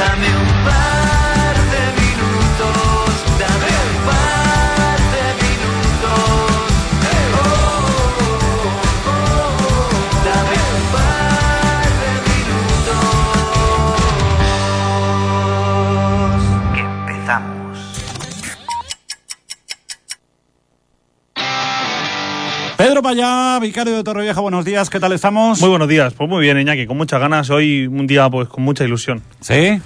Dame un par Pedro Payá, vicario de Torrevieja, buenos días, ¿qué tal estamos? Muy buenos días, pues muy bien, Iñaki, con muchas ganas. Hoy un día pues con mucha ilusión. Sí.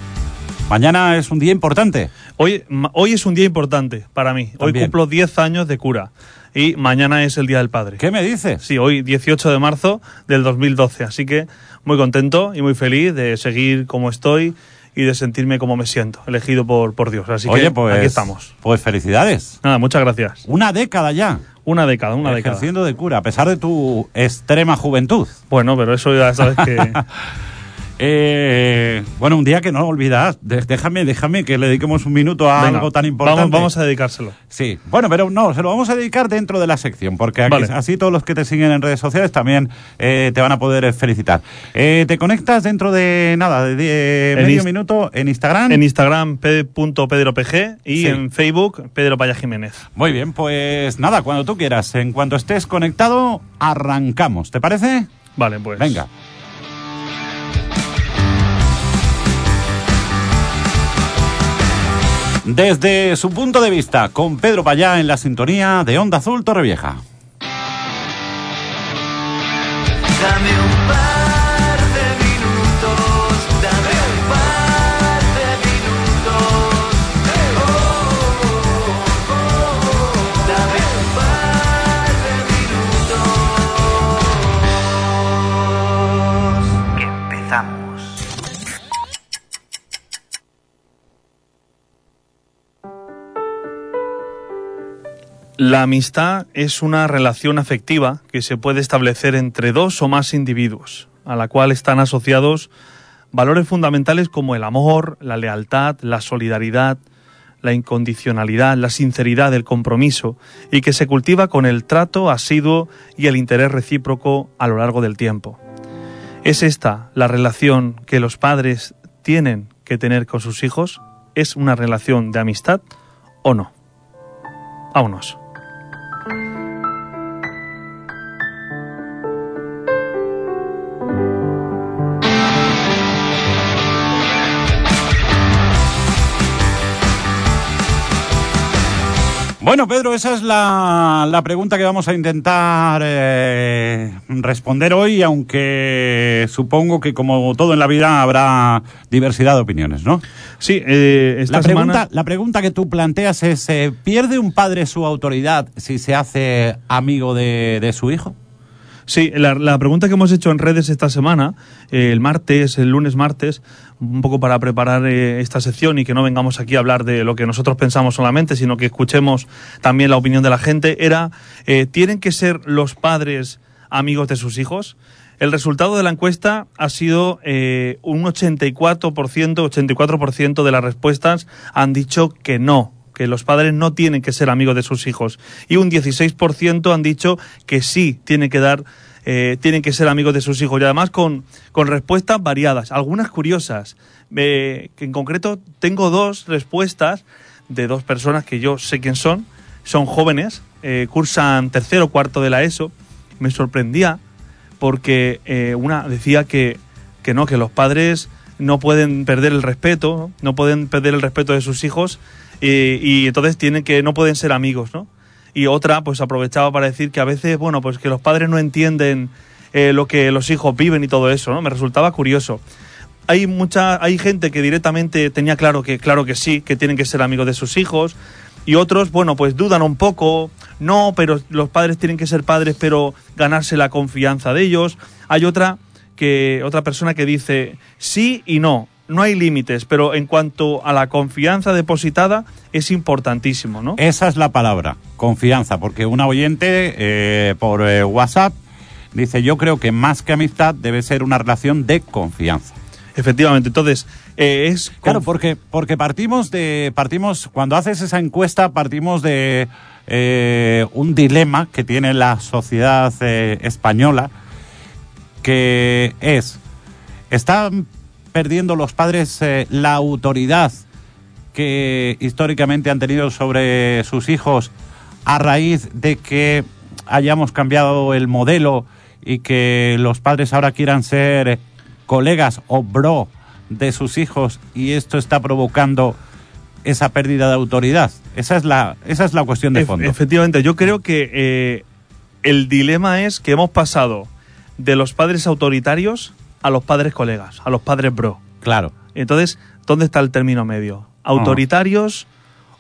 Mañana es un día importante. Hoy, hoy es un día importante para mí. Hoy También. cumplo 10 años de cura y mañana es el Día del Padre. ¿Qué me dices? Sí, hoy 18 de marzo del 2012, así que muy contento y muy feliz de seguir como estoy y de sentirme como me siento, elegido por, por Dios. Así Oye, que pues. aquí estamos. Pues felicidades. Nada, muchas gracias. Una década ya. Una década, una década. ejerciendo de cura, a pesar de tu extrema juventud. Bueno, pero eso ya sabes que... Eh, bueno, un día que no olvidas. De- déjame, déjame que le dediquemos un minuto a Venga, algo tan importante. Vamos, vamos a dedicárselo. Sí, bueno, pero no, se lo vamos a dedicar dentro de la sección, porque aquí- Vale. así todos los que te siguen en redes sociales también eh, te van a poder felicitar. Eh, te conectas dentro de nada, de, medio minuto en Instagram. En Instagram, p.pedropg y Sí. en Facebook, Pedro Paya Jiménez. Muy bien, pues nada, cuando tú quieras, en cuanto estés conectado, arrancamos. ¿Te parece? Vale, pues. Venga. Desde su punto de vista, con Pedro Payá en la sintonía de Onda Azul Torrevieja. La amistad es una relación afectiva que se puede establecer entre dos o más individuos, a la cual están asociados valores fundamentales como el amor, la lealtad, la solidaridad, la incondicionalidad, la sinceridad, el compromiso, y que se cultiva con el trato asiduo y el interés recíproco a lo largo del tiempo. ¿Es esta la relación que los padres tienen que tener con sus hijos? ¿Es una relación de amistad o no? Vámonos. Bueno, Pedro, esa es la, la pregunta que vamos a intentar eh, responder hoy, aunque supongo que como todo en la vida habrá diversidad de opiniones, ¿no? Sí, eh, esta La pregunta, la pregunta que tú planteas es, eh, ¿pierde un padre su autoridad si se hace amigo de, de su hijo? Sí, la, pregunta que hemos hecho en redes esta semana, eh, el martes, el lunes martes, un poco para preparar eh, esta sección y que no vengamos aquí a hablar de lo que nosotros pensamos solamente, sino que escuchemos también la opinión de la gente, era, eh, ¿tienen que ser los padres amigos de sus hijos? El resultado de la encuesta ha sido un 84%, 84% de las respuestas han dicho que no, que los padres no tienen que ser amigos de sus hijos. Y un 16% han dicho que sí tienen que dar, eh, tienen que ser amigos de sus hijos. Y además con, con respuestas variadas, algunas curiosas. Eh, que en concreto tengo dos respuestas de dos personas que yo sé quién son. Son jóvenes, eh, cursan tercero o cuarto de la ESO. Me sorprendía porque una decía que, que no, que los padres no pueden perder el respeto, No pueden perder el respeto de sus hijos y, entonces tienen que, no pueden ser amigos, ¿no? Y otra, pues aprovechaba para decir que a veces, bueno, pues que los padres no entienden eh, lo que los hijos viven y todo eso, ¿no? Me resultaba curioso. Hay mucha, hay gente que directamente tenía claro que, claro que sí, que tienen que ser amigos de sus hijos, y otros, bueno, pues dudan un poco, no, pero los padres tienen que ser padres, pero ganarse la confianza de ellos. Hay otra que otra persona que dice sí y no, no hay límites, pero en cuanto a la confianza depositada es importantísimo, ¿no? Esa es la palabra, confianza, porque una oyente eh, por eh, WhatsApp dice, yo creo que más que amistad debe ser una relación de confianza. Efectivamente, entonces eh, es Claro, porque, porque partimos de, partimos, cuando haces esa encuesta, partimos de un dilema que tiene la sociedad española, que es, ¿están perdiendo los padres eh, la autoridad que históricamente han tenido sobre sus hijos a raíz de que hayamos cambiado el modelo y que los padres ahora quieran ser colegas o bro de sus hijos y esto está provocando esa pérdida de autoridad? Esa es la, esa es la cuestión de fondo. efectivamente, yo creo que eh, el dilema es que hemos pasado de los padres autoritarios a los padres colegas, a los padres bro. Claro. Entonces, ¿dónde está el término medio? ¿Autoritarios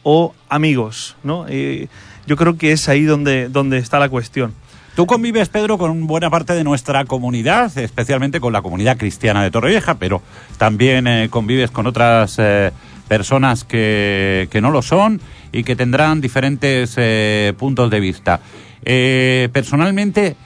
o amigos? ¿no? Eh, yo creo que es ahí donde, donde está la cuestión. Tú convives, Pedro, con buena parte de nuestra comunidad, especialmente con la comunidad cristiana de Torrevieja, pero también eh, convives con otras eh, personas que, que no lo son y que tendrán diferentes eh, puntos de vista. Personalmente,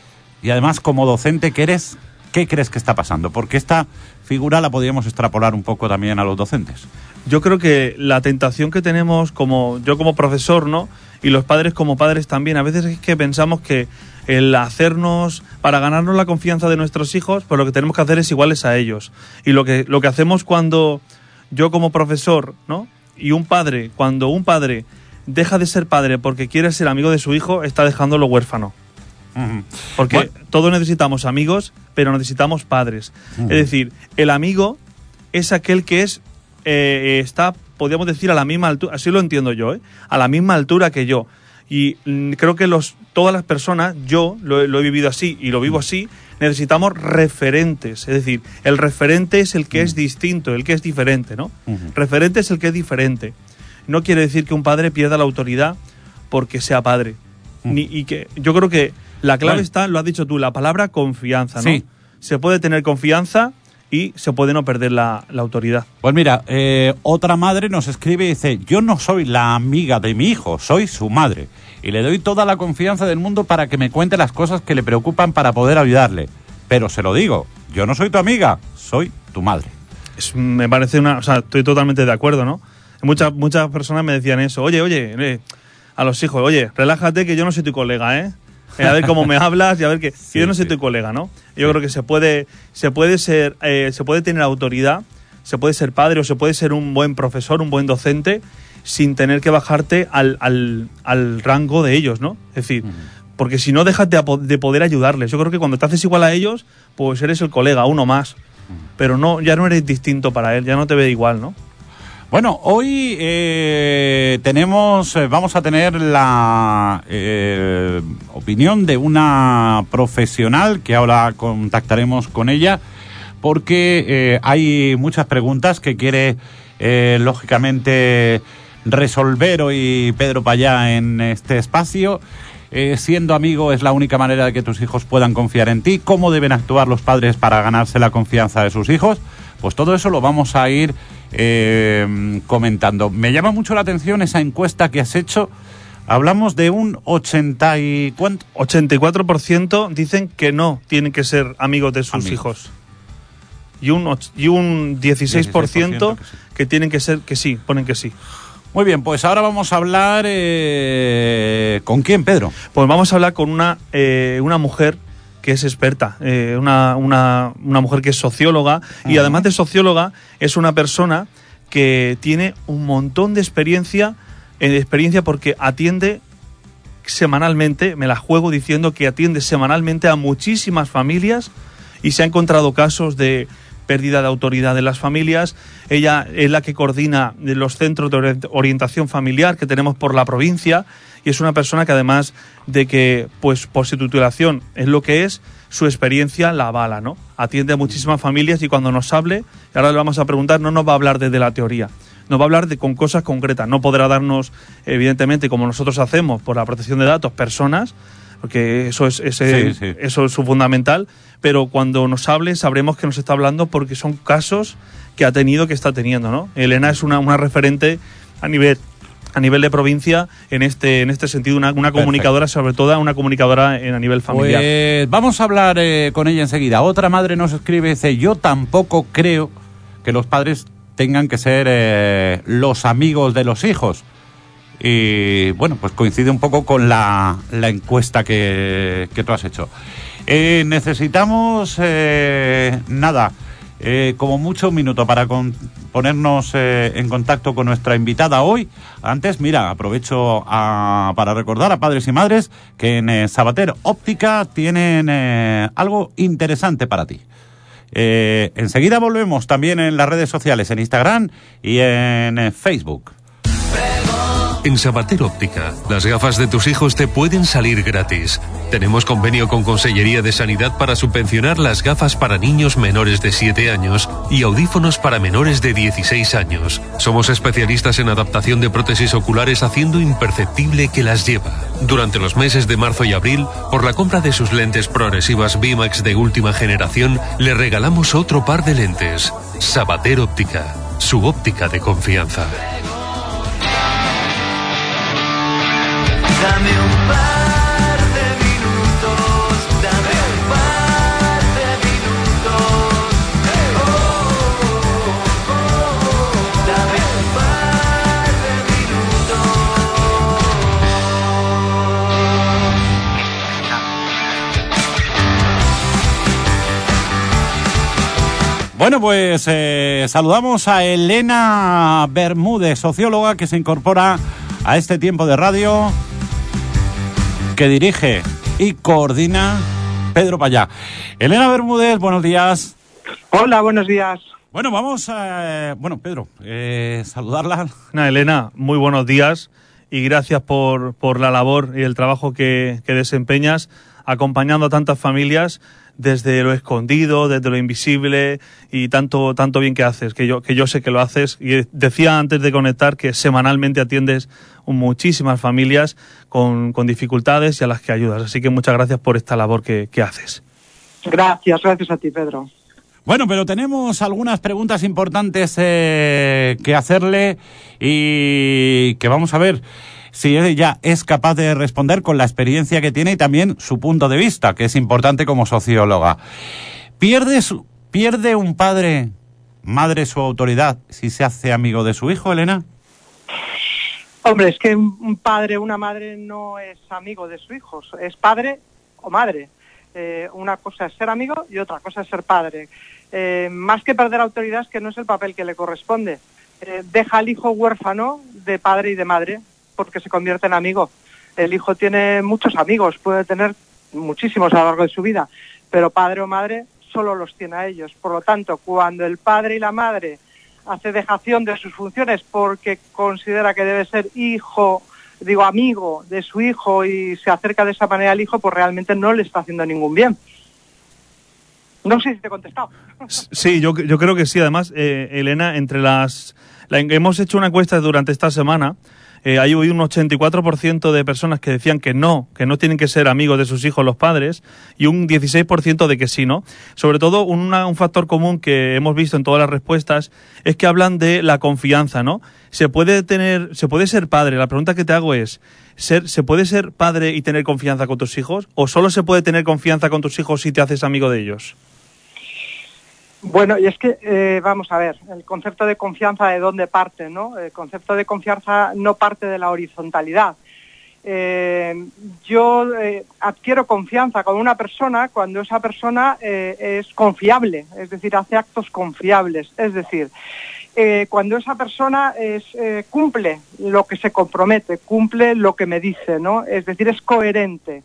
y además como docente que eres, ¿qué crees que está pasando? Porque esta figura la podríamos extrapolar un poco también a los docentes. Yo creo que la tentación que tenemos como yo como profesor, ¿no? Y los padres como padres también, a veces es que pensamos que el hacernos para ganarnos la confianza de nuestros hijos, pues lo que tenemos que hacer es iguales a ellos. Y lo que lo que hacemos cuando yo como profesor, ¿no? Y un padre, cuando un padre deja de ser padre porque quiere ser amigo de su hijo, está dejándolo huérfano. Porque Bueno. todos necesitamos amigos, pero necesitamos padres. Es decir, el amigo es aquel que es eh, está, podríamos decir, a la misma altura, así lo entiendo yo, ¿eh? a la misma altura que yo. Y mm, creo que los, todas las personas, yo lo, he- lo he vivido así y lo vivo así, necesitamos referentes. Es decir, el referente es el que es distinto, el que es diferente, ¿no? Referente es el que es diferente. No quiere decir que un padre pierda la autoridad porque sea padre. Ni, y que yo creo que la clave Bueno. está, lo has dicho tú, la palabra confianza, ¿no? Sí. Se puede tener confianza y se puede no perder la, la autoridad. Pues mira, eh, otra madre nos escribe y dice, yo no soy la amiga de mi hijo, soy su madre. Y le doy toda la confianza del mundo para que me cuente las cosas que le preocupan para poder ayudarle. Pero se lo digo, yo no soy tu amiga, soy tu madre. Es- me parece una. O sea, estoy totalmente de acuerdo, ¿no? Muchas, muchas personas me decían eso. Oye, oye, eh, a los hijos, oye, relájate que yo no soy tu colega, ¿eh? Eh, a ver cómo me hablas y a ver Sí, yo no soy sí. tu colega, ¿no? Yo creo que se puede, se puede ser, eh, se puede tener autoridad, se puede ser padre o se puede ser un buen profesor, un buen docente, sin tener que bajarte al, al, al rango de ellos, ¿no? Es decir, porque si no dejas de, de poder ayudarles. Yo creo que cuando te haces igual a ellos, pues eres el colega, uno más. Pero no, ya no eres distinto para él, ya no te ve igual, ¿no? Bueno, hoy eh, tenemos, eh, vamos a tener la eh, opinión de una profesional que ahora contactaremos con ella porque eh, hay muchas preguntas que quiere lógicamente resolver hoy Pedro Payá en este espacio. Siendo amigo es la única manera de que tus hijos puedan confiar en ti. ¿Cómo deben actuar los padres para ganarse la confianza de sus hijos? Pues todo eso lo vamos a ir eh, comentando. Me llama mucho la atención esa encuesta que has hecho. Hablamos de un 80 y cuánto 84% dicen que no tienen que ser amigos de sus Amigos. hijos. Y un, y un 16%, 16% que sí. que tienen que ser que sí, ponen que sí. Muy bien, pues ahora vamos a hablar eh, con quién, Pedro. Pues vamos a hablar con una, eh, una mujer que es experta, eh, una, una- una mujer que es socióloga y Ajá. además de socióloga es una persona que tiene un montón de experiencia, eh, experiencia porque atiende semanalmente, me la juego diciendo que atiende semanalmente a muchísimas familias y se ha encontrado casos de pérdida de autoridad de las familias. Ella es la que coordina los centros de orient- orientación familiar que tenemos por la provincia y es una persona que además de que pues por su titulación es lo que es, su experiencia la avala, ¿no? Atiende a muchísimas familias y cuando nos hable, y ahora le vamos a preguntar, no nos va a hablar desde la teoría, nos va a hablar de con cosas concretas. No podrá darnos, evidentemente, como nosotros hacemos por la protección de datos, personas, porque eso es, ese- Sí, sí. eso es su fundamental, pero cuando nos hable sabremos que nos está hablando porque son casos que ha tenido, que está teniendo, ¿no? Elena es una, una referente a nivel a nivel de provincia en este en este sentido una, una comunicadora sobre todo una comunicadora en, a nivel familiar Pues vamos a hablar eh, con ella enseguida. Otra madre nos escribe y dice, yo tampoco creo que los padres tengan que ser eh, los amigos de los hijos. Y bueno, pues coincide un poco con la, la encuesta que, que tú has hecho. Eh, necesitamos, eh, nada, eh, como mucho un minuto para con- ponernos eh, en contacto con nuestra invitada hoy. Antes, mira, aprovecho a- para recordar a padres y madres que en eh, Sabater Óptica tienen algo interesante para ti. Enseguida volvemos también en las redes sociales, en Instagram y en Facebook. En Sabater Óptica, las gafas de tus hijos te pueden salir gratis. Tenemos convenio con Consellería de Sanidad para subvencionar las gafas para niños menores de 7 años y audífonos para menores de 16 años. Somos especialistas en adaptación de prótesis oculares haciendo imperceptible que las lleva. Durante los meses de marzo y abril, por la compra de sus lentes progresivas VIMAX de última generación, le regalamos otro par de lentes. Sabater Óptica, su óptica de confianza. Dame un par Bueno, pues eh, saludamos a Elena Bermúdez, socióloga que se incorpora a este tiempo de radio que dirige y coordina Pedro Payá. Elena Bermúdez, buenos días. Hola, buenos días. Bueno, vamos a... Bueno, Pedro, eh, saludarla. Elena, muy buenos días y gracias por, por la labor y el trabajo que, que desempeñas acompañando a tantas familias desde lo escondido, desde lo invisible y tanto, tanto bien que haces, que yo, que yo sé que lo haces. Y decía antes de conectar que semanalmente atiendes muchísimas familias con, con dificultades y a las que ayudas. Así que muchas gracias por esta labor que, que haces. Gracias, gracias a ti, Pedro. Bueno, pero tenemos algunas preguntas importantes eh, que hacerle y que vamos a ver si ella es capaz de responder con la experiencia que tiene y también su punto de vista, que es importante como socióloga. ¿Pierde, su- ¿Pierde un padre, madre, su autoridad si se hace amigo de su hijo, Elena? Hombre, es que un padre una madre no es amigo de su hijo, es padre o madre. Eh, una cosa es ser amigo y otra cosa es ser padre. Eh, más que perder autoridad es que no es el papel que le corresponde. Eh, deja al hijo huérfano de padre y de madre porque se convierte en amigo. El hijo tiene muchos amigos, puede tener muchísimos a lo largo de su vida, pero padre o madre solo los tiene a ellos. Por lo tanto, cuando el padre y la madre hace dejación de sus funciones porque considera que debe ser hijo, digo amigo de su hijo y se acerca de esa manera al hijo, pues realmente no le está haciendo ningún bien. No sé si te he contestado. Sí, yo, creo que sí. Además, eh, Elena, entre las... la- hemos hecho una encuesta durante esta semana. Eh, hay un 84% de personas que decían que no, que no tienen que ser amigos de sus hijos los padres, y un 16% de que sí, ¿no? Sobre todo, una- un factor común que hemos visto en todas las respuestas es que hablan de la confianza, ¿no? Se puede tener, se puede ser padre. La pregunta que te hago es, ser, ¿se puede ser padre y tener confianza con tus hijos? ¿O solo se puede tener confianza con tus hijos si te haces amigo de ellos? Bueno, y es que, eh, vamos a ver, el concepto de confianza de dónde parte, ¿no? El concepto de confianza no parte de la horizontalidad. Eh, yo eh, adquiero confianza con una persona cuando esa persona es confiable, es decir, hace actos confiables. Es decir, cuando esa persona es, cumple lo que se compromete, cumple lo que me dice, ¿no? Es decir, es coherente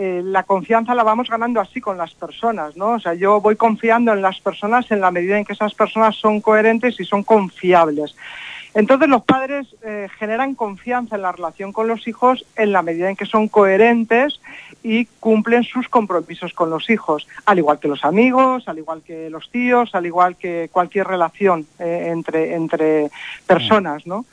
eh, la confianza la vamos ganando así con las personas, ¿no? O sea, yo voy confiando en las personas en la medida en que esas personas son coherentes y son confiables. Entonces los padres eh, generan confianza en la relación con los hijos en la medida en que son coherentes y cumplen sus compromisos con los hijos, al igual que los amigos, al igual que los tíos, al igual que cualquier relación eh, entre, entre personas, ¿no?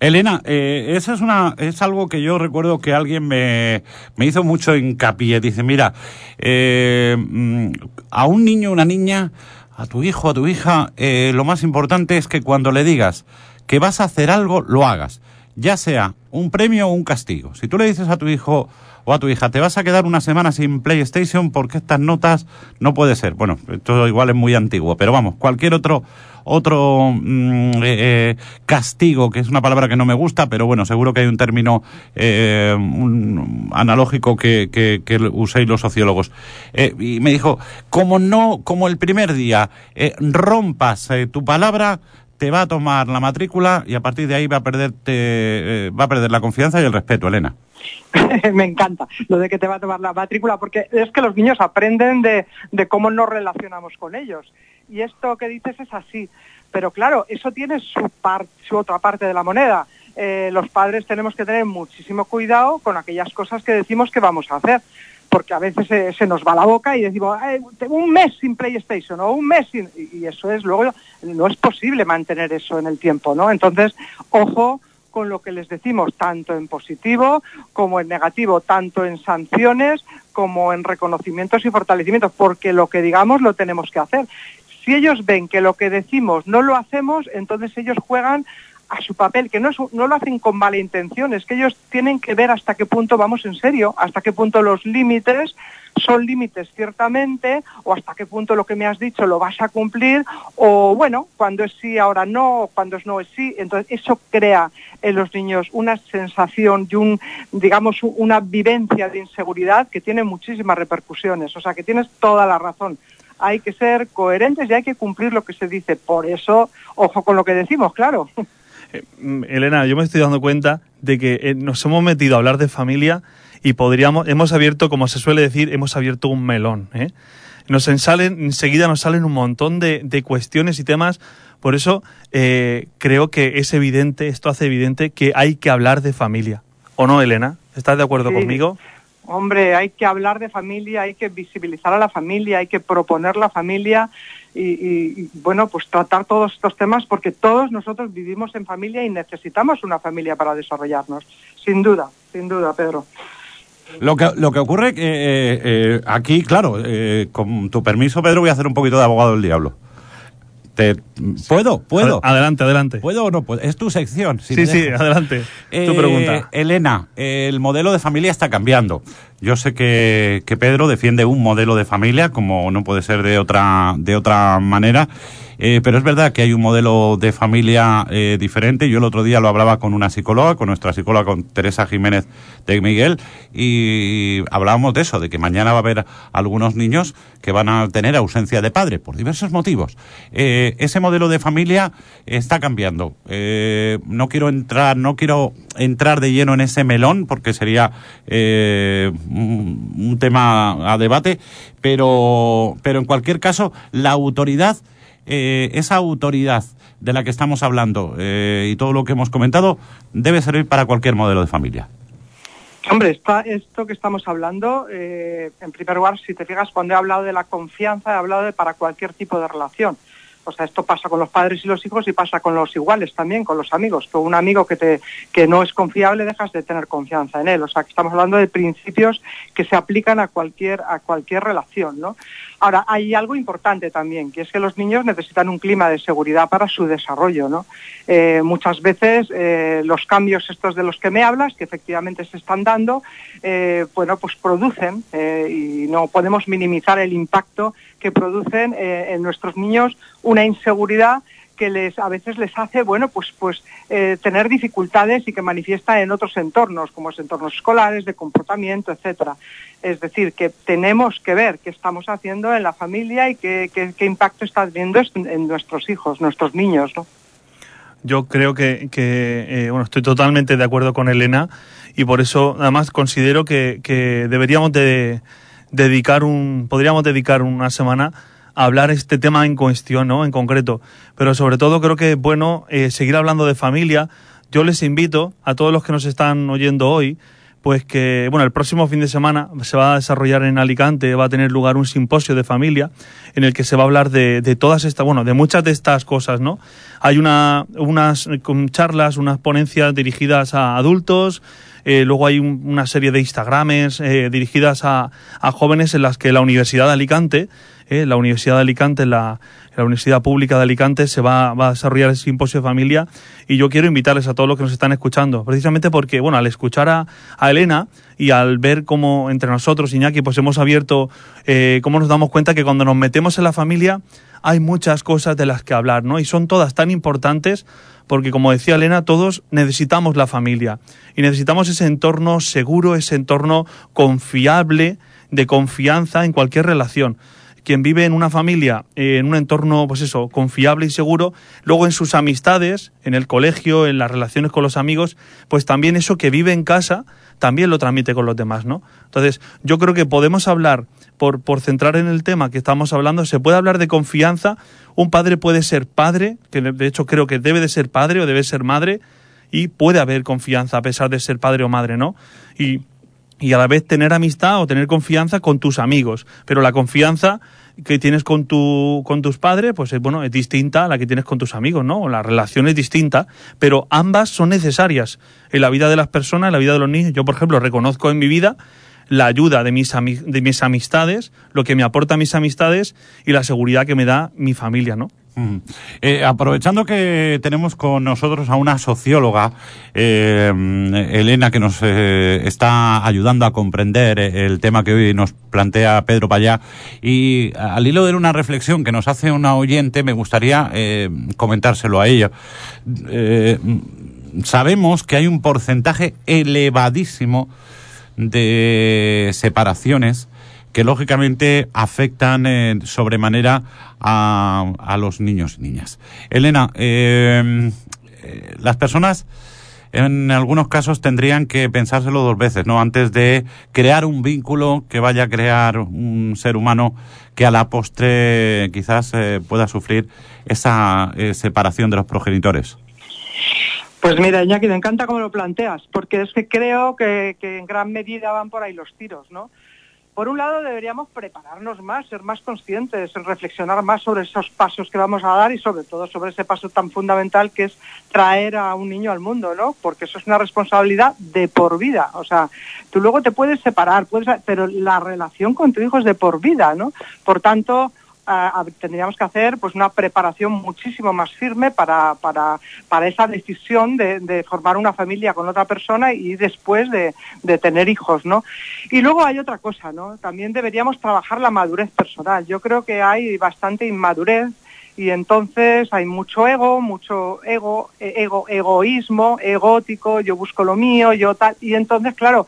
Elena, eh, eso es, una, es algo que yo recuerdo que alguien me, me hizo mucho hincapié. Dice, mira, eh, mm, a un niño, una niña, a tu hijo, a tu hija, eh, lo más importante es que cuando le digas que vas a hacer algo, lo hagas. Ya sea un premio o un castigo. Si tú le dices a tu hijo, o a tu hija, te vas a quedar una semana sin PlayStation porque estas notas no puede ser. Bueno, esto igual es muy antiguo, pero vamos, cualquier otro otro mm, eh, eh, castigo, que es una palabra que no me gusta, pero bueno, seguro que hay un término eh, analógico que, que, uséis los sociólogos. Y me dijo, como no, como el primer día rompas tu palabra, te va a tomar la matrícula y a partir de ahí va a perderte, eh, va a perder la confianza y el respeto, Elena. Me encanta lo de que te va a tomar la matrícula, porque es que los niños aprenden de, cómo nos relacionamos con ellos. Y esto que dices es así. Pero claro, eso tiene su, par- su otra parte de la moneda. Eh, los padres tenemos que tener muchísimo cuidado con aquellas cosas que decimos que vamos a hacer. Porque a veces se, nos va la boca y decimos, "Eh, un mes sin PlayStation o un mes sin... Y eso es, luego no es posible mantener eso en el tiempo, ¿no? Entonces, ojo con lo que les decimos, tanto en positivo como en negativo, tanto en sanciones como en reconocimientos y fortalecimientos, porque lo que digamos lo tenemos que hacer. Si ellos ven que lo que decimos no lo hacemos, entonces ellos juegan a su papel, que no, es, no lo hacen con mala intención, es que ellos tienen que ver hasta qué punto vamos en serio, hasta qué punto los límites son límites ciertamente, o hasta qué punto lo que me has dicho lo vas a cumplir, o bueno, cuando es sí, ahora no, cuando es no es sí. Entonces eso crea en los niños una sensación y un, digamos, una vivencia de inseguridad que tiene muchísimas repercusiones. O sea que tienes toda la razón. Hay que ser coherentes y hay que cumplir lo que se dice. Por eso, ojo con lo que decimos, claro. Mm, Elena, yo me estoy dando cuenta de que eh, nos hemos metido a hablar de familia y podríamos, hemos abierto, como se suele decir, hemos abierto un melón. ¿eh? Nos ensalen, enseguida nos salen un montón de, de cuestiones y temas. Por eso eh, creo que es evidente, esto hace evidente que hay que hablar de familia. ¿O no, Elena? ¿Estás de acuerdo Sí. conmigo? Hombre, hay que hablar de familia, hay que visibilizar a la familia, hay que proponer la familia y, y- y, bueno, pues tratar todos estos temas porque todos nosotros vivimos en familia y necesitamos una familia para desarrollarnos. Sin duda, sin duda, Pedro. Lo que, lo que ocurre que eh, eh, aquí, claro, eh, con tu permiso, Pedro, voy a hacer un poquito de abogado del diablo. Te, ¿Puedo? ¿Puedo? Ad- Adelante, adelante. ¿Puedo o no puedo? Es tu sección. si sí, sí, dejas. adelante. Eh, tu pregunta. Elena, el modelo de familia está cambiando. Yo sé que, Pedro defiende un modelo de familia, como no puede ser de otra, de otra manera. Eh, pero es verdad que hay un modelo de familia eh, diferente. Yo el otro día lo hablaba con una psicóloga, con nuestra psicóloga, con Teresa Jiménez de Miguel, y hablábamos de eso, de que mañana va a haber algunos niños que van a tener ausencia de padre por diversos motivos. Eh, ese modelo de familia está cambiando. No quiero entrar, no quiero entrar de lleno en ese melón porque sería un, tema a debate, pero, pero en cualquier caso la autoridad eh, esa autoridad de la que estamos hablando eh, y todo lo que hemos comentado debe servir para cualquier modelo de familia. Hombre, está, esto que estamos hablando, eh, en primer lugar, si te fijas, cuando he hablado de la confianza, he hablado de para cualquier tipo de relación. O sea, esto pasa con los padres y los hijos y pasa con los iguales también, con los amigos. Con un amigo que, te, que no es confiable dejas de tener confianza en él. O sea, que estamos hablando de principios que se aplican a cualquier, a cualquier relación, ¿no? Ahora, hay algo importante también, que es que los niños necesitan un clima de seguridad para su desarrollo, ¿no? Eh, muchas veces eh, los cambios estos de los que me hablas, que efectivamente se están dando, eh, bueno, pues producen, y no podemos minimizar el impacto que producen eh, en nuestros niños una inseguridad que les a veces les hace bueno pues pues eh, tener dificultades y que manifiesta en otros entornos como los entornos escolares de comportamiento etcétera. Es decir que tenemos que ver qué estamos haciendo en la familia y qué, qué, impacto está teniendo en nuestros hijos nuestros niños no Yo creo que, que, eh, bueno, estoy totalmente de acuerdo con Elena y por eso además considero que, que deberíamos de dedicar un, podríamos dedicar una semana a hablar este tema en cuestión, ¿no? En concreto. Pero sobre todo creo que es bueno eh, seguir hablando de familia. Yo les invito a todos los que nos están oyendo hoy, pues que, bueno, el próximo fin de semana se va a desarrollar en Alicante, va a tener lugar un simposio de familia en el que se va a hablar de, de todas estas, bueno, de muchas de estas cosas, ¿no? Hay una, unas charlas, unas ponencias dirigidas a adultos, eh, luego hay un- una serie de Instagrames eh, dirigidas a, a jóvenes en las que la Universidad de Alicante eh, la Universidad de Alicante, la, la Universidad Pública de Alicante, se va, a desarrollar el simposio de familia y yo quiero invitarles a todos los que nos están escuchando, precisamente porque, bueno, al escuchar a, a Elena y al ver cómo entre nosotros, Iñaki, pues hemos abierto, eh, cómo nos damos cuenta que cuando nos metemos en la familia hay muchas cosas de las que hablar, ¿no? Y son todas tan importantes porque, como decía Elena, todos necesitamos la familia y necesitamos ese entorno seguro, ese entorno confiable, de confianza en cualquier relación quien vive en una familia, eh, en un entorno, pues eso, confiable y seguro, luego en sus amistades, en el colegio, en las relaciones con los amigos, pues también eso que vive en casa, también lo transmite con los demás, ¿no? Entonces, yo creo que podemos hablar, por, por centrar en el tema que estamos hablando, se puede hablar de confianza, un padre puede ser padre, que de hecho creo que debe de ser padre o debe ser madre, y puede haber confianza a pesar de ser padre o madre, ¿no? Y y a la vez tener amistad o tener confianza con tus amigos. Pero la confianza que tienes con, tu, con tus padres, pues es, bueno, es distinta a la que tienes con tus amigos, ¿no? La relación es distinta, pero ambas son necesarias en la vida de las personas, en la vida de los niños. Yo, por ejemplo, reconozco en mi vida la ayuda de mis, de mis amistades, lo que me aporta mis amistades y la seguridad que me da mi familia, ¿no? Mm. Eh, aprovechando que tenemos con nosotros a una socióloga, eh, Elena, que nos eh, está ayudando a comprender el tema que hoy nos plantea Pedro Payá, y al hilo de una reflexión que nos hace una oyente, me gustaría comentárselo a ella. Sabemos que hay un porcentaje elevadísimo de separaciones que lógicamente afectan eh, sobremanera a, a, los niños y niñas. Elena, eh, eh, las personas en algunos casos tendrían que pensárselo dos veces, ¿no? Antes de crear un vínculo que vaya a crear un ser humano que a la postre quizás eh, pueda sufrir esa separación de los progenitores. Pues mira, Iñaki, me encanta cómo lo planteas, porque es que creo que en gran medida van por ahí los tiros, ¿no? Por un lado deberíamos prepararnos más, ser más conscientes, reflexionar más sobre esos pasos que vamos a dar y sobre todo sobre ese paso tan fundamental que es traer a un niño al mundo, ¿no? Porque eso es una responsabilidad de por vida. O sea, tú luego te puedes separar, puedes, pero la relación con tu hijo es de por vida, ¿no? Por tanto, Tendríamos que hacer pues una preparación muchísimo más firme para, para, para esa decisión de, de, formar una familia con otra persona y después de, de, tener hijos, ¿no? Y luego hay otra cosa, ¿no? También deberíamos trabajar la madurez personal. Yo creo que hay bastante inmadurez y entonces hay mucho ego, mucho ego, ego, egoísmo, egótico, yo busco lo mío, yo tal, y entonces, claro,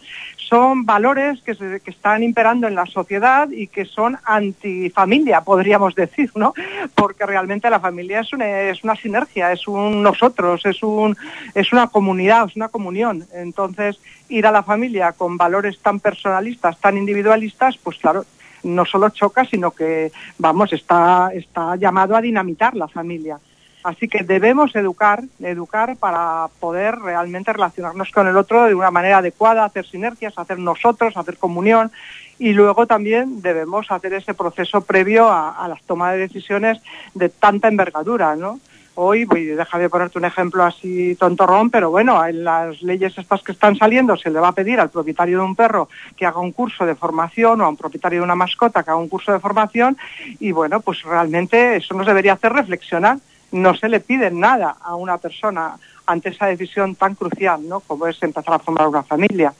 son valores que, se, que, están imperando en la sociedad y que son antifamilia, podríamos decir, ¿no? Porque realmente la familia es una, es una sinergia, es un nosotros, es, un, es una comunidad, es una comunión. Entonces, ir a la familia con valores tan personalistas, tan individualistas, pues claro, no solo choca, sino que, vamos, está, está llamado a dinamitar la familia. Así que debemos educar, educar para poder realmente relacionarnos con el otro de una manera adecuada, hacer sinergias, hacer nosotros, hacer comunión y luego también debemos hacer ese proceso previo a, las tomas de decisiones de tanta envergadura, ¿no? Hoy, voy, déjame ponerte un ejemplo así tontorrón, pero bueno, en las leyes estas que están saliendo se le va a pedir al propietario de un perro que haga un curso de formación o a un propietario de una mascota que haga un curso de formación y bueno, pues realmente eso nos debería hacer reflexionar no se le pide nada a una persona ante esa decisión tan crucial, ¿no? Como es empezar a formar una familia.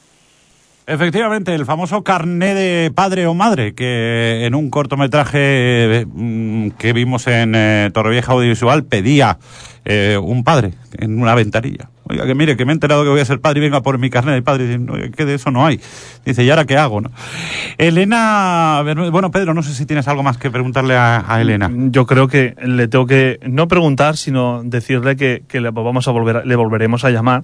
Efectivamente, el famoso carné de padre o madre, que en un cortometraje que vimos en eh, Torrevieja Audiovisual pedía eh, un padre en una ventanilla. Oiga, que mire, que me he enterado que voy a ser padre y venga por mi carnet de padre. Y dice, que de eso no hay. Dice, ¿y ahora qué hago? ¿no? Elena, bueno, Pedro, no sé si tienes algo más que preguntarle a, Elena. Yo creo que le tengo que no preguntar, sino decirle que, que le vamos a volver, le volveremos a llamar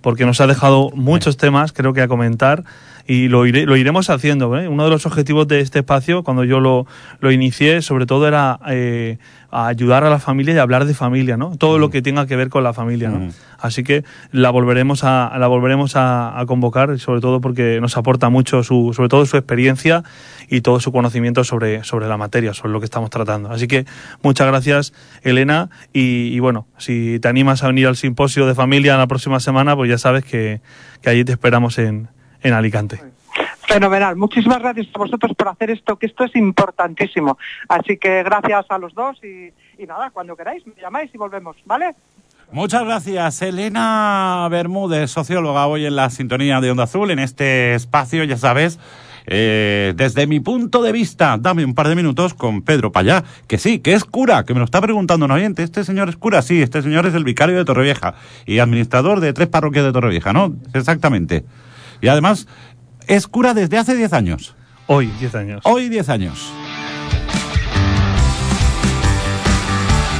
porque nos ha dejado muchos temas, creo que a comentar, y lo, iré, lo iremos haciendo. ¿eh? Uno de los objetivos de este espacio, cuando yo lo, lo inicié, sobre todo era eh, ayudar a la familia y hablar de familia, ¿no? Todo mm. lo que tenga que ver con la familia, ¿no? Mm. Así que la volveremos a, la volveremos a, a, convocar, sobre todo porque nos aporta mucho, su, sobre todo su experiencia y todo su conocimiento sobre, sobre la materia, sobre lo que estamos tratando. Así que muchas gracias, Elena, y, y bueno, si te animas a venir al simposio de familia la próxima semana, pues ya sabes que, que allí te esperamos en, en Alicante. Fenomenal. Muchísimas gracias a vosotros por hacer esto, que esto es importantísimo. Así que gracias a los dos y, y nada, cuando queráis, me llamáis y volvemos, ¿vale? Muchas gracias, Elena Bermúdez, socióloga, hoy en la sintonía de Onda Azul, en este espacio, ya sabes. eh, desde mi punto de vista, dame un par de minutos con Pedro Payá, que sí, que es cura, que me lo está preguntando un oyente. ¿Este señor es cura? Sí, este señor es el vicario de Torrevieja y administrador de tres parroquias de Torrevieja, ¿no? Exactamente. Y además, es cura desde hace 10 años. Hoy, 10 años. Hoy 10 años.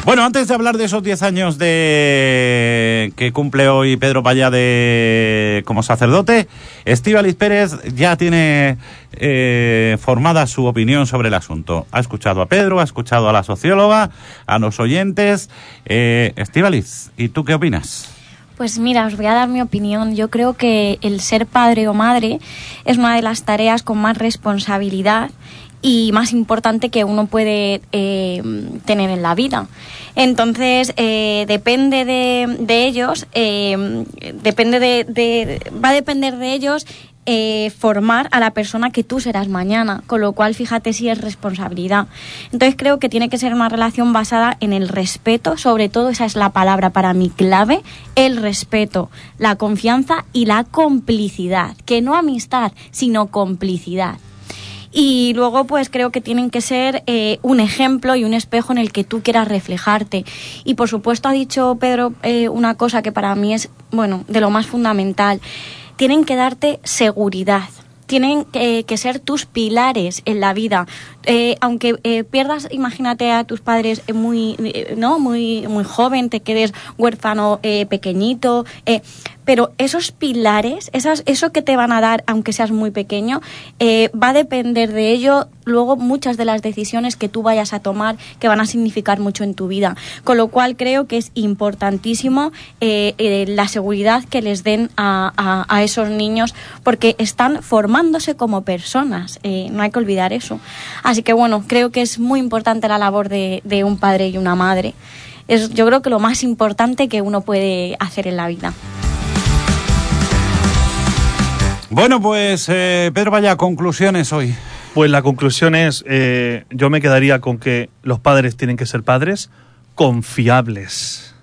Bueno, antes de hablar de esos 10 años de que cumple hoy Pedro Payá de como sacerdote, Estíbaliz Pérez ya tiene eh, formada su opinión sobre el asunto. Ha escuchado a Pedro, ha escuchado a la socióloga, a los oyentes. Eh, Estíbaliz, ¿y tú qué opinas? Pues mira, os voy a dar mi opinión. Yo creo que el ser padre o madre es una de las tareas con más responsabilidad y más importante que uno puede eh, tener en la vida. Entonces, eh, depende de, ellos, eh, depende de, de- va a depender de ellos eh, formar a la persona que tú serás mañana, con lo cual fíjate si es responsabilidad. Entonces creo que tiene que ser una relación basada en el respeto, sobre todo esa es la palabra para mí clave, el respeto, la confianza y la complicidad, que no amistad, sino complicidad. Y luego, pues creo que tienen que ser eh, un ejemplo y un espejo en el que tú quieras reflejarte. Y por supuesto, ha dicho Pedro eh, una cosa que para mí es, bueno, de lo más fundamental. Tienen que darte seguridad. Tienen que, que ser tus pilares en la vida. Eh, aunque eh, pierdas, imagínate a tus padres eh, muy, ¿no? muy, muy joven, te quedes huérfano pequeñito, pero esos pilares, esas, eso que te van a dar, aunque seas muy pequeño, va a depender de ello luego muchas de las decisiones que tú vayas a tomar que van a significar mucho en tu vida. Con lo cual creo que es importantísimo la seguridad que les den a, esos niños porque están formándose como personas. no hay que olvidar eso. Que bueno, creo que es muy importante la labor de, de un padre y una madre. Es yo creo que lo más importante que uno puede hacer en la vida. Bueno, pues eh, Pedro Payá, conclusiones hoy. Pues la conclusión es, eh, yo me quedaría con que los padres tienen que ser padres confiables.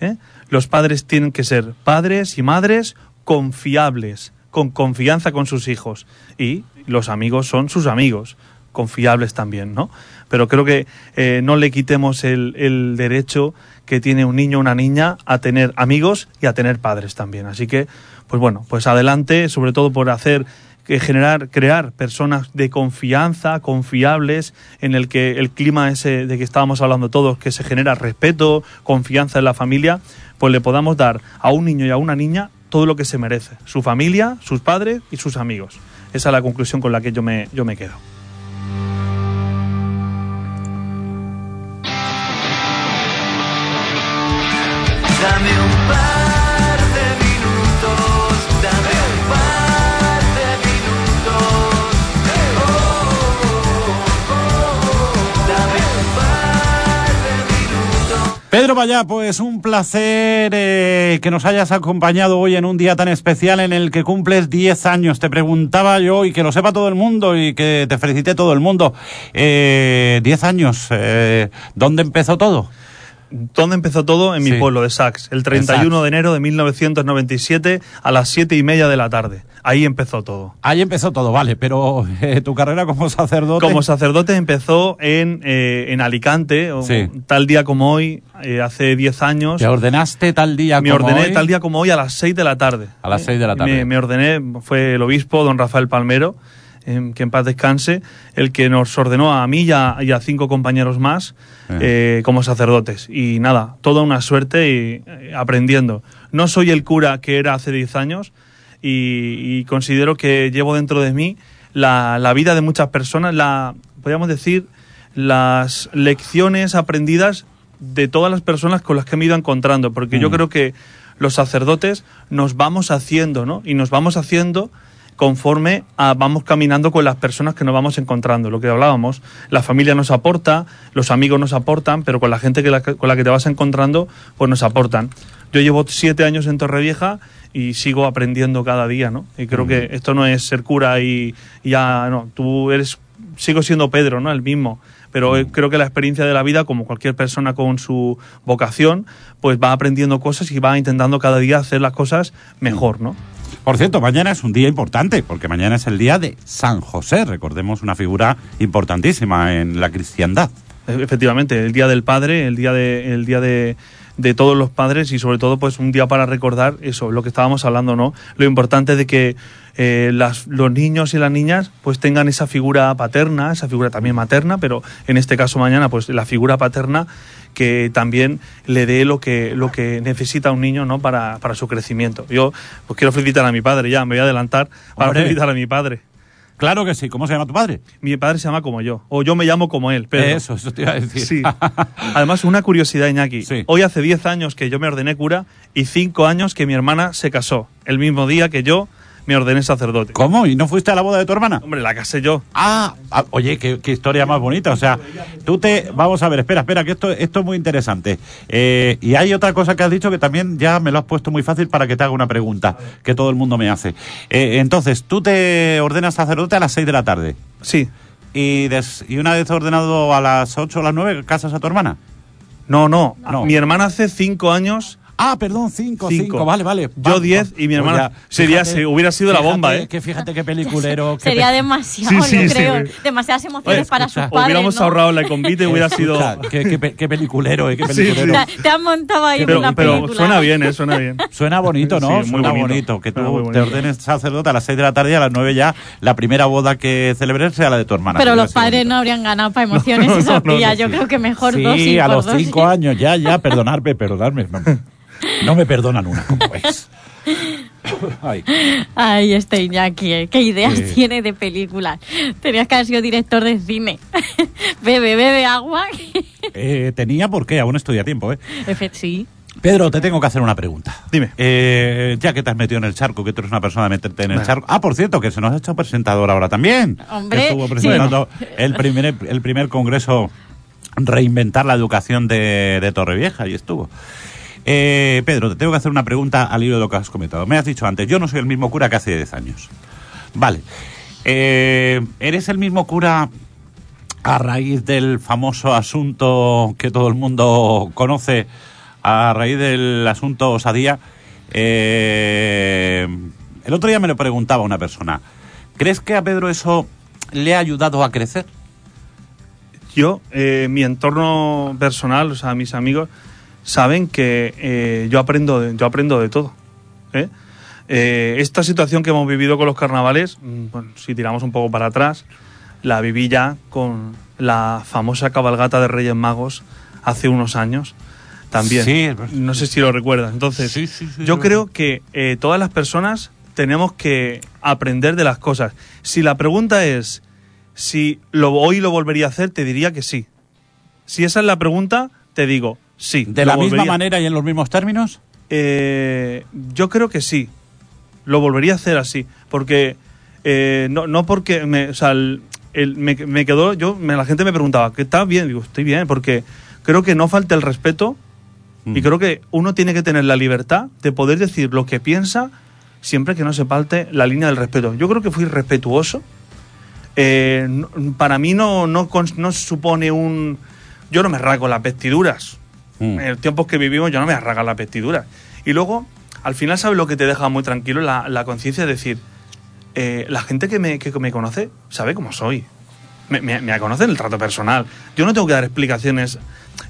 ¿eh? Los padres tienen que ser padres y madres confiables, con confianza con sus hijos. Y los amigos son sus amigos, confiables también, ¿no? Pero creo que eh, no le quitemos el, el derecho que tiene un niño o una niña a tener amigos y a tener padres también. Así que, pues bueno, pues adelante, sobre todo por hacer que generar, crear personas de confianza, confiables, en el que el clima ese de que estábamos hablando todos, que se genera respeto, confianza en la familia, pues le podamos dar a un niño y a una niña todo lo que se merece, su familia, sus padres y sus amigos. Esa es la conclusión con la que yo me, yo me quedo. Dame un par de minutos, dame un par de minutos. Pedro Payá, pues un placer eh, que nos hayas acompañado hoy en un día tan especial en el que cumples 10 años. Te preguntaba yo y que lo sepa todo el mundo y que te felicite todo el mundo. Eh, 10 años, eh, ¿dónde empezó todo? ¿Dónde empezó todo? En mi Sí. pueblo de Sax, el 31 Sax. de enero de 1997 a las siete y media de la tarde. Ahí empezó todo. Ahí empezó todo, vale, pero eh, tu carrera como sacerdote. Como sacerdote empezó en, eh, en Alicante, o- Sí. tal día como hoy, eh, hace 10 años. Te ordenaste tal día Me como ordené hoy? tal día como hoy a las 6 de la tarde. A las seis de la tarde. Me, me ordené, fue el obispo, don Rafael Palmero, em, que en paz descanse, el que nos ordenó a mí y a, y a cinco compañeros más eh, como sacerdotes. Y nada, toda una suerte y eh, aprendiendo. No soy el cura que era hace 10 años y, y considero que llevo dentro de mí la, la vida de muchas personas, la, podríamos decir, las lecciones aprendidas de todas las personas con las que me he ido encontrando, porque yo Mm. creo que los sacerdotes nos vamos haciendo, ¿no? Y nos vamos haciendo conforme a- vamos caminando con las personas que nos vamos encontrando, lo que hablábamos, la familia nos aporta, los amigos nos aportan, pero con la gente que la- con la que te vas encontrando, pues nos aportan. Yo llevo siete años en Torrevieja y sigo aprendiendo cada día, ¿no? Y creo que esto no es ser cura y, y ya, no, tú eres, sigo siendo Pedro, ¿no? El mismo. Pero eh, creo que la experiencia de la vida, como cualquier persona con su vocación, pues va aprendiendo cosas y va intentando cada día hacer las cosas mejor, ¿no? Por cierto, mañana es un día importante, porque mañana es el día de San José, recordemos una figura importantísima en la cristiandad. Efectivamente, el día del padre, el día de, el día de, de todos los padres y sobre todo pues un día para recordar eso, lo que estábamos hablando, ¿no? Lo importante de que eh, las, los niños y las niñas pues tengan esa figura paterna, esa figura también materna, pero en este caso mañana pues la figura paterna que también le dé lo que, lo que necesita un niño, ¿no? Para, para su crecimiento. Yo pues quiero felicitar a mi padre, ya me voy a adelantar para Hombre. felicitar a mi padre. Claro que sí. ¿Cómo se llama tu padre? Mi padre se llama como yo, o yo me llamo como él, pero Eso, eso te iba a decir. Sí. Además, una curiosidad, Iñaki. Sí. Hoy hace 10 años que yo me ordené cura y 5 años que mi hermana se casó. El mismo día que yo me ordené sacerdote. ¿Cómo? ¿Y no fuiste a la boda de tu hermana? Hombre, la casé yo. Ah, ah, oye, qué, qué historia más bonita. O sea, tú te. Vamos a ver, espera, espera, que esto, esto es muy interesante. Eh, y hay otra cosa que has dicho que también ya me lo has puesto muy fácil para que te haga una pregunta que todo el mundo me hace. Eh, entonces, tú te ordenas sacerdote a las 6 de la tarde. Sí. Y, des- y una vez ordenado a las 8 o las 9, casas a tu hermana. No, no. No. Mi hermana hace 5 años. Ah, perdón, 5, Cinco. 5, vale, vale. Yo Va- 10 y mi Pues hermana ya, sería- fíjate- se- hubiera sido la bomba, ¿eh? Que fíjate qué peliculero. qué Sería pe- demasiado, Sí, sí, yo sí, creo. sí. Demasiadas emociones Oye, para escucha, sus padres. hubiéramos ¿no? ahorrado el convite y hubiera sido. Qué, qué pe- qué peliculero, eh, qué Sí, peliculero. Te, te han montado ahí Pero, una pero película. suena bien, ¿eh? Suena bien. Suena bonito, ¿no? Sí, muy Suena bonito. bonito. Que tú te ordenes sacerdote a las 6 de la tarde y a las 9 ya la primera boda que celebres sea la de tu hermana. Pero los padres no habrían ganado para emociones no, Yo sí. creo que mejor Sí, dos y a los dos. 5 años, ya, ya, perdonarme, perdonarme. No, me perdonan una, como ves. Ay. Ay, este Iñaki, ¿eh? qué ideas Sí. tiene de películas. Tenías que haber sido director de cine. bebe, bebe agua. Eh, tenía por qué, aún estoy a tiempo, ¿eh? Efe- sí. Pedro, te tengo que hacer una pregunta. Dime. Eh, ya que te has metido en el charco, que tú eres una persona de meterte en el charco. Ah, por cierto, que se nos ha hecho presentador ahora también. Hombre, Que estuvo sí. presentando el, primer, el primer congreso Reinventar la Educación de, de Torrevieja y estuvo. Eh, Pedro, te tengo que hacer una pregunta al hilo de lo que has comentado. Me has dicho antes, yo no soy el mismo cura que hace 10 años. Vale. Eh, ¿Eres el mismo cura a raíz del famoso asunto que todo el mundo conoce, a raíz del asunto Osadía? Eh, el otro día me lo preguntaba una persona. ¿Crees que a Pedro eso le ha ayudado a crecer? Yo, eh, mi entorno personal, o sea, mis amigos, saben que eh, yo, aprendo de, yo aprendo de todo. ¿eh? Eh, esta situación que hemos vivido con los carnavales, mm, bueno, si tiramos un poco para atrás, la viví ya con la famosa cabalgata de Reyes Magos hace unos años también. Sí, no sé si lo recuerdas. Entonces, Sí, sí, sí, yo creo que todas las personas tenemos que aprender de las cosas. Si la pregunta es si lo, hoy lo volvería a hacer, te diría que sí. Si esa es la pregunta, te digo sí. ¿De la misma volvería- manera y en los mismos términos? Eh, yo creo que sí. Lo volvería a hacer así. Porque. eh, no, no porque. Me, o sea, el- el- me, me quedó. Yo, me- la gente me preguntaba, ¿qué está bien? Digo, estoy bien. Porque creo que no falta el respeto. Mm. Y creo que uno tiene que tener la libertad de poder decir lo que piensa siempre que no se falte la línea del respeto. Yo creo que fui respetuoso. Eh, para mí no, no, no supone un... Yo no me rasgo las vestiduras. Mm. En los tiempos que vivimos yo no me rasgo las vestiduras. Y luego, al final, ¿sabes lo que te deja muy tranquilo? La, la conciencia de decir, eh, la gente que me, que me conoce sabe cómo soy. Me, me, me conoce en el trato personal. Yo no tengo que dar explicaciones.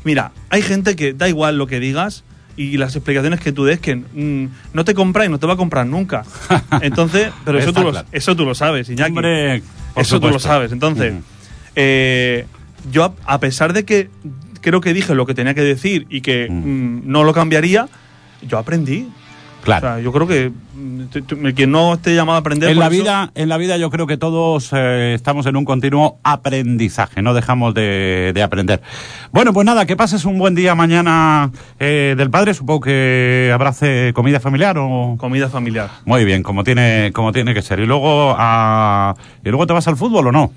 Mira, hay gente que da igual lo que digas y las explicaciones que tú des que mm, no te compra y no te va a comprar nunca. Entonces, pero eso tú, lo, eso tú lo sabes, Iñaki. Hombre, eso tú lo sabes. Entonces, Ujú. eh, yo, a, a pesar de que creo que dije lo que tenía que decir y que Mm. mm, no lo cambiaría, yo aprendí. Claro. O sea, yo creo que mm, quien no esté llamado a aprender. En la, eso- vida, en la vida yo creo que todos eh, estamos en un continuo aprendizaje, no dejamos de, de aprender. Bueno, pues nada, que pases un buen día mañana eh, del padre, supongo que abrace comida familiar o... Comida familiar. Muy bien, como tiene, como tiene que ser. ¿Y luego, a... ¿Y luego te vas al fútbol o no?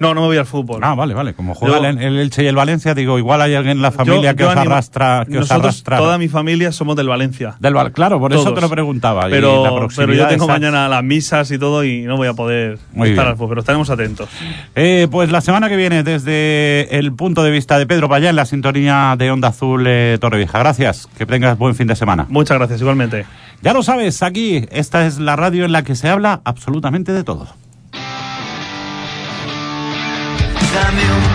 No, no me voy al fútbol. Ah, vale, vale. Como juega Yo- el, el Elche y el Valencia, digo, igual hay alguien en la familia Yo- que yo os animo- arrastra. Que os arrastra. toda mi familia somos del Valencia. Del claro, por eso te lo preguntaba. y la Pero, pero yo tengo esa- mañana las misas y todo y no voy a poder Muy estar bien. al fútbol, pero estaremos atentos. Eh, pues la semana que viene, desde el punto de vista de Pedro Payá, en la sintonía de Onda Azul eh, Torrevieja. Gracias, que tengas buen fin de semana. Muchas gracias, igualmente. Ya lo sabes, aquí, esta es la radio en la que se habla absolutamente de todo. Dame un